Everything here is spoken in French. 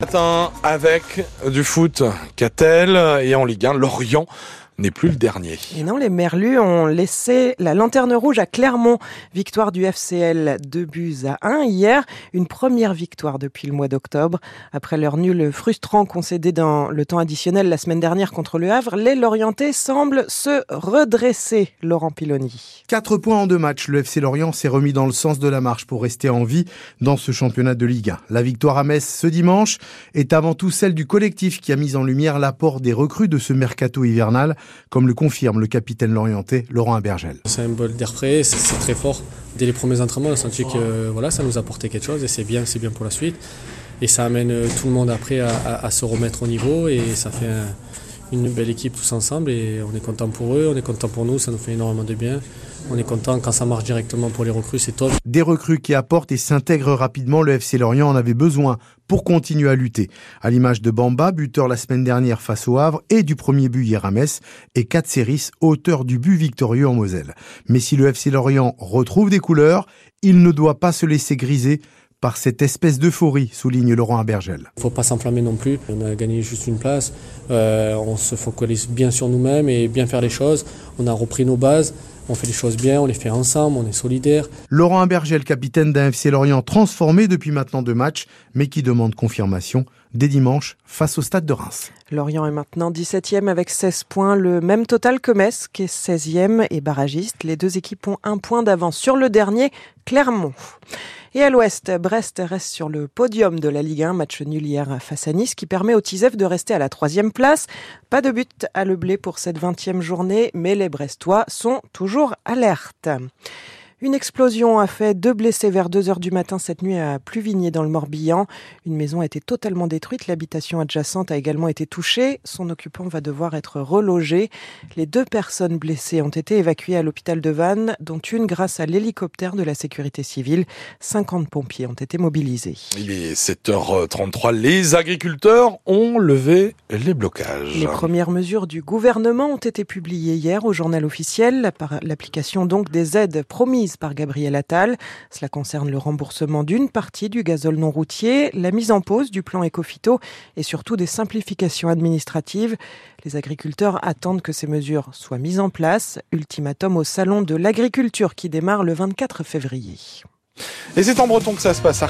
Matin avec du foot, Catel et en Ligue 1, Lorient n'est plus le dernier. Et non, les Merlus ont laissé la lanterne rouge à Clermont. Victoire du FCL 2 buts à 1 hier. Une première victoire depuis le mois d'octobre. Après leur nul frustrant concédé dans le temps additionnel la semaine dernière contre le Havre, les Lorientais semblent se redresser, Laurent Piloni. Quatre points en deux matchs. Le FC Lorient s'est remis dans le sens de la marche pour rester en vie dans ce championnat de Ligue 1. La victoire à Metz ce dimanche est avant tout celle du collectif qui a mis en lumière l'apport des recrues de ce mercato hivernal comme le confirme le capitaine lorientais Laurent Abergel. C'est un bol d'air frais, c'est très fort. Dès les premiers entraînements, on a senti que voilà, ça nous apportait quelque chose et c'est bien, c'est bien pour la suite. Et ça amène euh, tout le monde après à, se remettre au niveau et ça fait une belle équipe tous ensemble et on est content pour eux, on est content pour nous, ça nous fait énormément de bien. On est content quand ça marche directement pour les recrues, c'est top. Des recrues qui apportent et s'intègrent rapidement, le FC Lorient en avait besoin pour continuer à lutter. À l'image de Bamba, buteur la semaine dernière face au Havre et du premier but hier à Metz, et Katseris, auteur du but victorieux en Moselle. Mais si le FC Lorient retrouve des couleurs, il ne doit pas se laisser griser par cette espèce d'euphorie, souligne Laurent Abergel. Il ne faut pas s'enflammer non plus. On a gagné juste une place. Euh, on se focalise bien sur nous-mêmes et bien faire les choses. On a repris nos bases. On fait les choses bien, on les fait ensemble, on est solidaires. Laurent Abergel, capitaine d'un FC Lorient transformé depuis maintenant deux matchs, mais qui demande confirmation dès dimanche face au stade de Reims. Lorient est maintenant 17e avec 16 points, le même total que Metz qui est 16e et barragiste. Les deux équipes ont un point d'avance sur le dernier, Clermont. Et à l'ouest, Brest reste sur le podium de la Ligue 1, match nul hier face à Nice, qui permet au TISEF de rester à la troisième place. Pas de but à le blé pour cette 20e journée, mais les Brestois sont toujours alertes. Une explosion a fait deux blessés vers 2 heures du matin cette nuit à Pluvigné dans le Morbihan. Une maison a été totalement détruite. L'habitation adjacente a également été touchée. Son occupant va devoir être relogé. Les deux personnes blessées ont été évacuées à l'hôpital de Vannes, dont une grâce à l'hélicoptère de la sécurité civile. 50 pompiers ont été mobilisés. Il est 7h33. Les agriculteurs ont levé les blocages. Les premières mesures du gouvernement ont été publiées hier au journal officiel. L'application donc des aides promises par Gabriel Attal. Cela concerne le remboursement d'une partie du gazole non routier, la mise en pause du plan Ecofito et surtout des simplifications administratives. Les agriculteurs attendent que ces mesures soient mises en place. Ultimatum au salon de l'agriculture qui démarre le 24 février. Et c'est en breton que ça se passe à